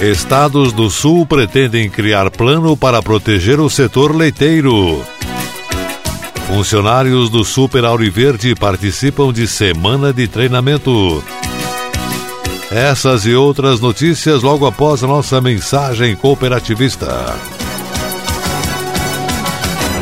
Estados do Sul pretendem criar plano para proteger o setor leiteiro. Funcionários do Super Auriverde participam de semana de treinamento. Essas e outras notícias logo após a nossa mensagem cooperativista.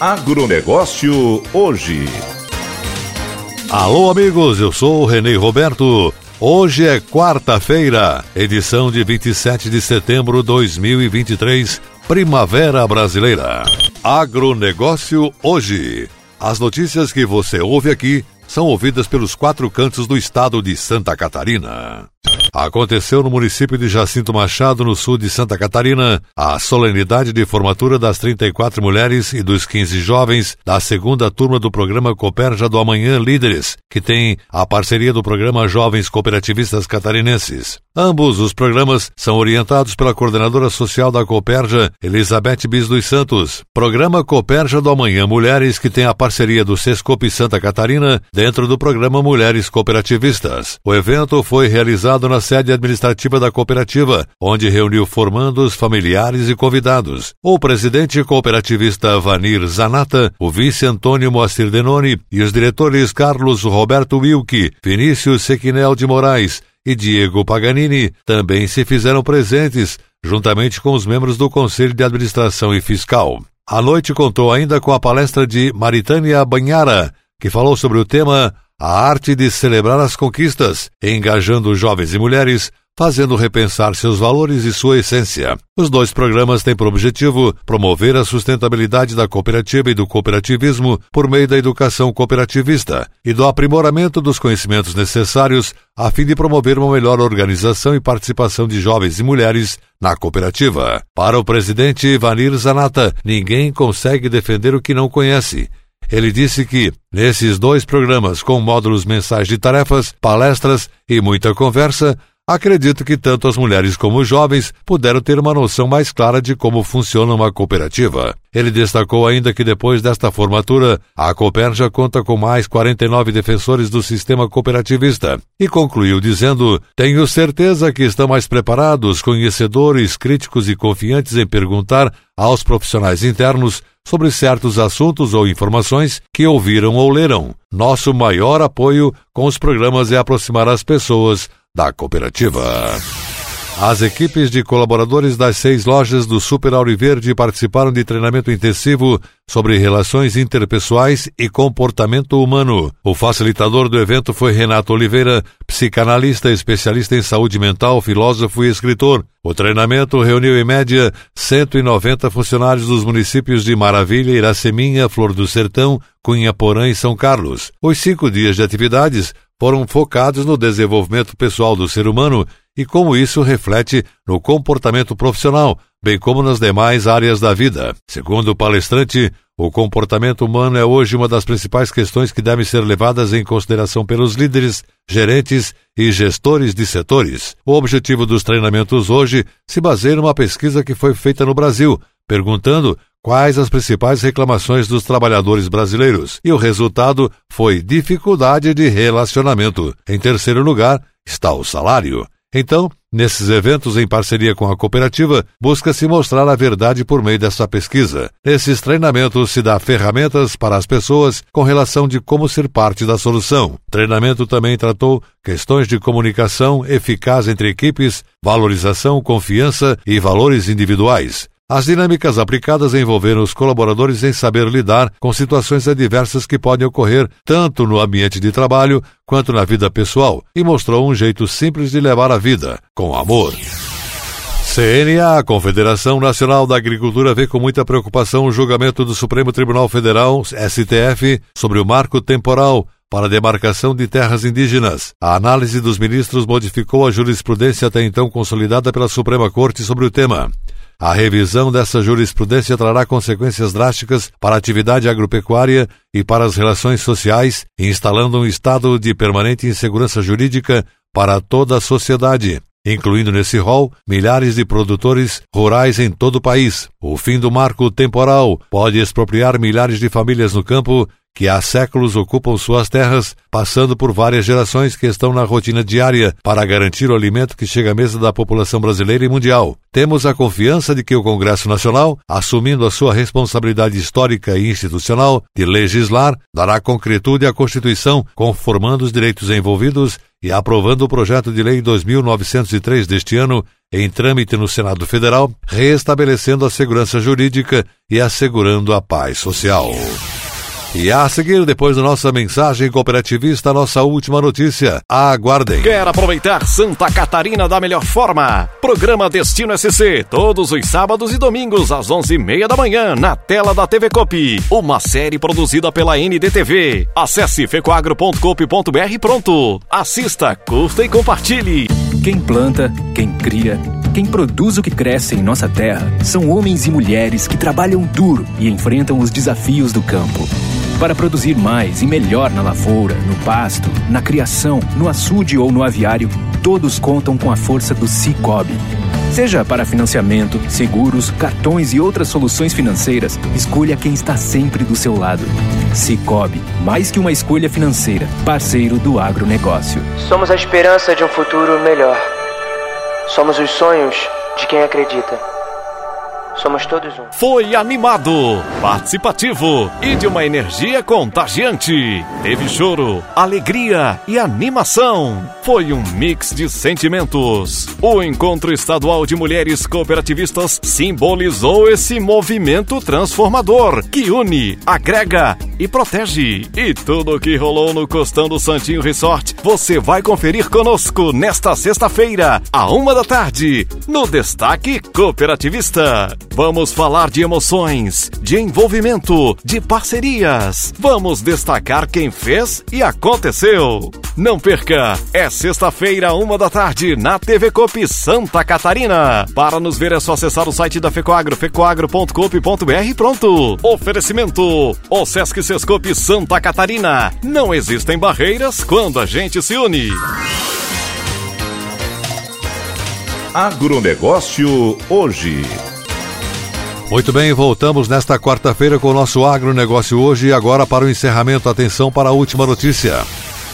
Agronegócio hoje. Alô, amigos, eu sou o Renê Roberto. Hoje é quarta-feira, edição de 27 de setembro de 2023, Primavera Brasileira. Agronegócio hoje. As notícias que você ouve aqui são ouvidas pelos quatro cantos do estado de Santa Catarina. Aconteceu no município de Jacinto Machado, no sul de Santa Catarina, a solenidade de formatura das 34 mulheres e dos 15 jovens da segunda turma do programa Cooperja do Amanhã Líderes, que tem a parceria do programa Jovens Cooperativistas Catarinenses. Ambos os programas são orientados pela coordenadora social da Cooperja, Elizabeth Bis dos Santos. Programa Cooperja do Amanhã Mulheres, que tem a parceria do Sescope Santa Catarina, dentro do programa Mulheres Cooperativistas. O evento foi realizado na sede administrativa da cooperativa, onde reuniu formandos, familiares e convidados. O presidente cooperativista Vanir Zanata, o vice Antônio Moacir Denoni e os diretores Carlos Roberto Wilke, Vinícius Sequinel de Moraes e Diego Paganini também se fizeram presentes, juntamente com os membros do Conselho de Administração e Fiscal. A noite contou ainda com a palestra de Maritânia Banhara, que falou sobre o tema A Arte de Celebrar as Conquistas, engajando jovens e mulheres fazendo repensar seus valores e sua essência. Os dois programas têm por objetivo promover a sustentabilidade da cooperativa e do cooperativismo por meio da educação cooperativista e do aprimoramento dos conhecimentos necessários a fim de promover uma melhor organização e participação de jovens e mulheres na cooperativa. Para o presidente Ivanir Zanata, ninguém consegue defender o que não conhece. Ele disse que, nesses dois programas com módulos mensais de tarefas, palestras e muita conversa, Acredito que tanto as mulheres como os jovens puderam ter uma noção mais clara de como funciona uma cooperativa. Ele destacou ainda que depois desta formatura, a Cooperja conta com mais 49 defensores do sistema cooperativista e concluiu dizendo: Tenho certeza que estão mais preparados, conhecedores, críticos e confiantes em perguntar aos profissionais internos sobre certos assuntos ou informações que ouviram ou leram. Nosso maior apoio com os programas é aproximar as pessoas da cooperativa. As equipes de colaboradores das seis lojas do Super Auriverde participaram de treinamento intensivo sobre relações interpessoais e comportamento humano. O facilitador do evento foi Renato Oliveira, psicanalista, especialista em saúde mental, filósofo e escritor. O treinamento reuniu em média 190 funcionários dos municípios de Maravilha, Iraceminha, Flor do Sertão, Cunha Porã e São Carlos. Os cinco dias de atividades foram focados no desenvolvimento pessoal do ser humano e como isso reflete no comportamento profissional, bem como nas demais áreas da vida. Segundo o palestrante, o comportamento humano é hoje uma das principais questões que devem ser levadas em consideração pelos líderes, gerentes e gestores de setores. O objetivo dos treinamentos hoje se baseia numa pesquisa que foi feita no Brasil, perguntando quais as principais reclamações dos trabalhadores brasileiros, e o resultado foi dificuldade de relacionamento. Em terceiro lugar está o salário. Então, nesses eventos em parceria com a cooperativa, busca-se mostrar a verdade por meio dessa pesquisa. Nesses treinamentos se dá ferramentas para as pessoas com relação de como ser parte da solução. O treinamento também tratou questões de comunicação eficaz entre equipes, valorização, confiança e valores individuais. As dinâmicas aplicadas envolveram os colaboradores em saber lidar com situações adversas que podem ocorrer tanto no ambiente de trabalho quanto na vida pessoal e mostrou um jeito simples de levar a vida, com amor. CNA, Confederação Nacional da Agricultura, vê com muita preocupação o julgamento do Supremo Tribunal Federal, STF, sobre o marco temporal para a demarcação de terras indígenas. A análise dos ministros modificou a jurisprudência até então consolidada pela Suprema Corte sobre o tema. A revisão dessa jurisprudência trará consequências drásticas para a atividade agropecuária e para as relações sociais, instalando um estado de permanente insegurança jurídica para toda a sociedade, incluindo nesse rol milhares de produtores rurais em todo o país. O fim do marco temporal pode expropriar milhares de famílias no campo que há séculos ocupam suas terras, passando por várias gerações que estão na rotina diária para garantir o alimento que chega à mesa da população brasileira e mundial. Temos a confiança de que o Congresso Nacional, assumindo a sua responsabilidade histórica e institucional de legislar, dará concretude à Constituição, conformando os direitos envolvidos e aprovando o projeto de lei 2903 deste ano em trâmite no Senado Federal, restabelecendo a segurança jurídica e assegurando a paz social. E a seguir, depois da nossa mensagem cooperativista, nossa última notícia. Aguardem. Quer aproveitar Santa Catarina da melhor forma? Programa Destino SC, todos os sábados e domingos às 11h30 da manhã, na tela da TV Cop. Uma série produzida pela NDTV. Acesse fecoagro.coop.br pronto. Assista, curta e compartilhe. Quem planta, quem cria, quem produz o que cresce em nossa terra são homens e mulheres que trabalham duro e enfrentam os desafios do campo. Para produzir mais e melhor na lavoura, no pasto, na criação, no açude ou no aviário, todos contam com a força do Cicobi. Seja para financiamento, seguros, cartões e outras soluções financeiras, escolha quem está sempre do seu lado. Cicobi, mais que uma escolha financeira, parceiro do agronegócio. Somos a esperança de um futuro melhor. Somos os sonhos de quem acredita. Somos todos um. Foi animado, participativo e de uma energia contagiante. Teve choro, alegria e animação. Foi um mix de sentimentos. O Encontro Estadual de Mulheres Cooperativistas simbolizou esse movimento transformador que une, agrega e protege. E tudo o que rolou no Costão do Santinho Resort, você vai conferir conosco nesta sexta-feira, à uma da tarde, no Destaque Cooperativista. Vamos falar de emoções, de envolvimento, de parcerias. Vamos destacar quem fez e aconteceu. Não perca, é sexta-feira, uma da tarde, na TV Cop Santa Catarina. Para nos ver é só acessar o site da Fecoagro, fecoagro.coop.br pronto. Oferecimento, o Sesc Sescope Santa Catarina. Não existem barreiras quando a gente se une. Agronegócio hoje. Muito bem, voltamos nesta quarta-feira com o nosso agronegócio hoje e agora para o encerramento. Atenção para a última notícia.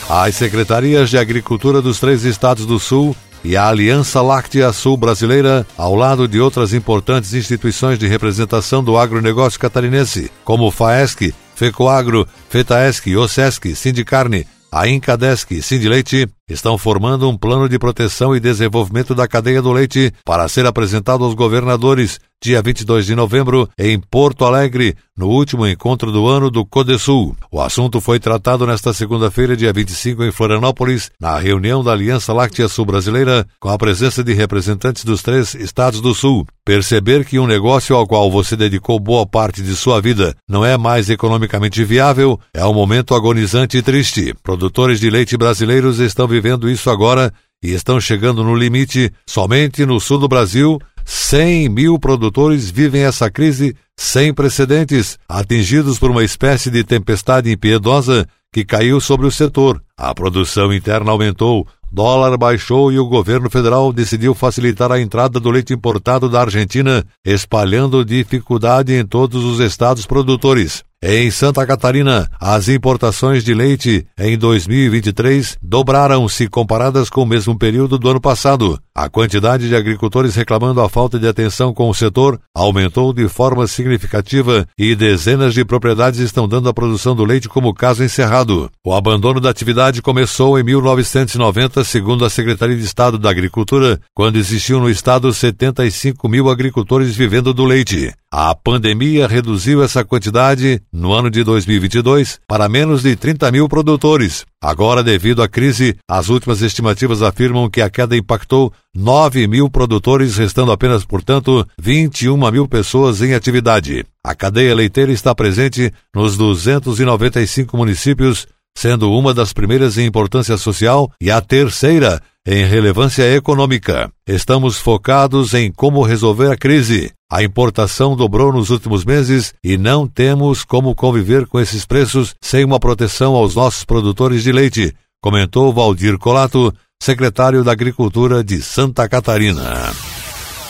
As secretarias de Agricultura dos três estados do Sul e a Aliança Láctea Sul Brasileira, ao lado de outras importantes instituições de representação do agronegócio catarinense, como FAESC, FECOAGRO, FETAESC, OSESC, Sindicarne, a Incadesc Sindileite estão formando um plano de proteção e desenvolvimento da cadeia do leite para ser apresentado aos governadores dia 22 de novembro, em Porto Alegre, no último encontro do ano do Codesul. O assunto foi tratado nesta segunda-feira, dia 25, em Florianópolis, na reunião da Aliança Láctea Sul Brasileira, com a presença de representantes dos três estados do Sul. Perceber que um negócio ao qual você dedicou boa parte de sua vida não é mais economicamente viável é um momento agonizante e triste. Produtores de leite brasileiros estão vivendo isso agora e estão chegando no limite somente no sul do Brasil 100 mil produtores vivem essa crise sem precedentes, atingidos por uma espécie de tempestade impiedosa que caiu sobre o setor. A produção interna aumentou, dólar baixou e o governo federal decidiu facilitar a entrada do leite importado da Argentina, espalhando dificuldade em todos os estados produtores. Em Santa Catarina, as importações de leite em 2023 dobraram-se comparadas com o mesmo período do ano passado. A quantidade de agricultores reclamando a falta de atenção com o setor aumentou de forma significativa e dezenas de propriedades estão dando a produção do leite como caso encerrado. O abandono da atividade começou em 1990, segundo a Secretaria de Estado da Agricultura, quando existiam no estado 75 mil agricultores vivendo do leite. A pandemia reduziu essa quantidade no ano de 2022 para menos de 30 mil produtores. Agora, devido à crise, as últimas estimativas afirmam que a queda impactou 9 mil produtores, restando apenas, portanto, 21 mil pessoas em atividade. A cadeia leiteira está presente nos 295 municípios, sendo uma das primeiras em importância social e a terceira em relevância econômica. Estamos focados em como resolver a crise. A importação dobrou nos últimos meses e não temos como conviver com esses preços sem uma proteção aos nossos produtores de leite, comentou Valdir Colato, secretário da Agricultura de Santa Catarina.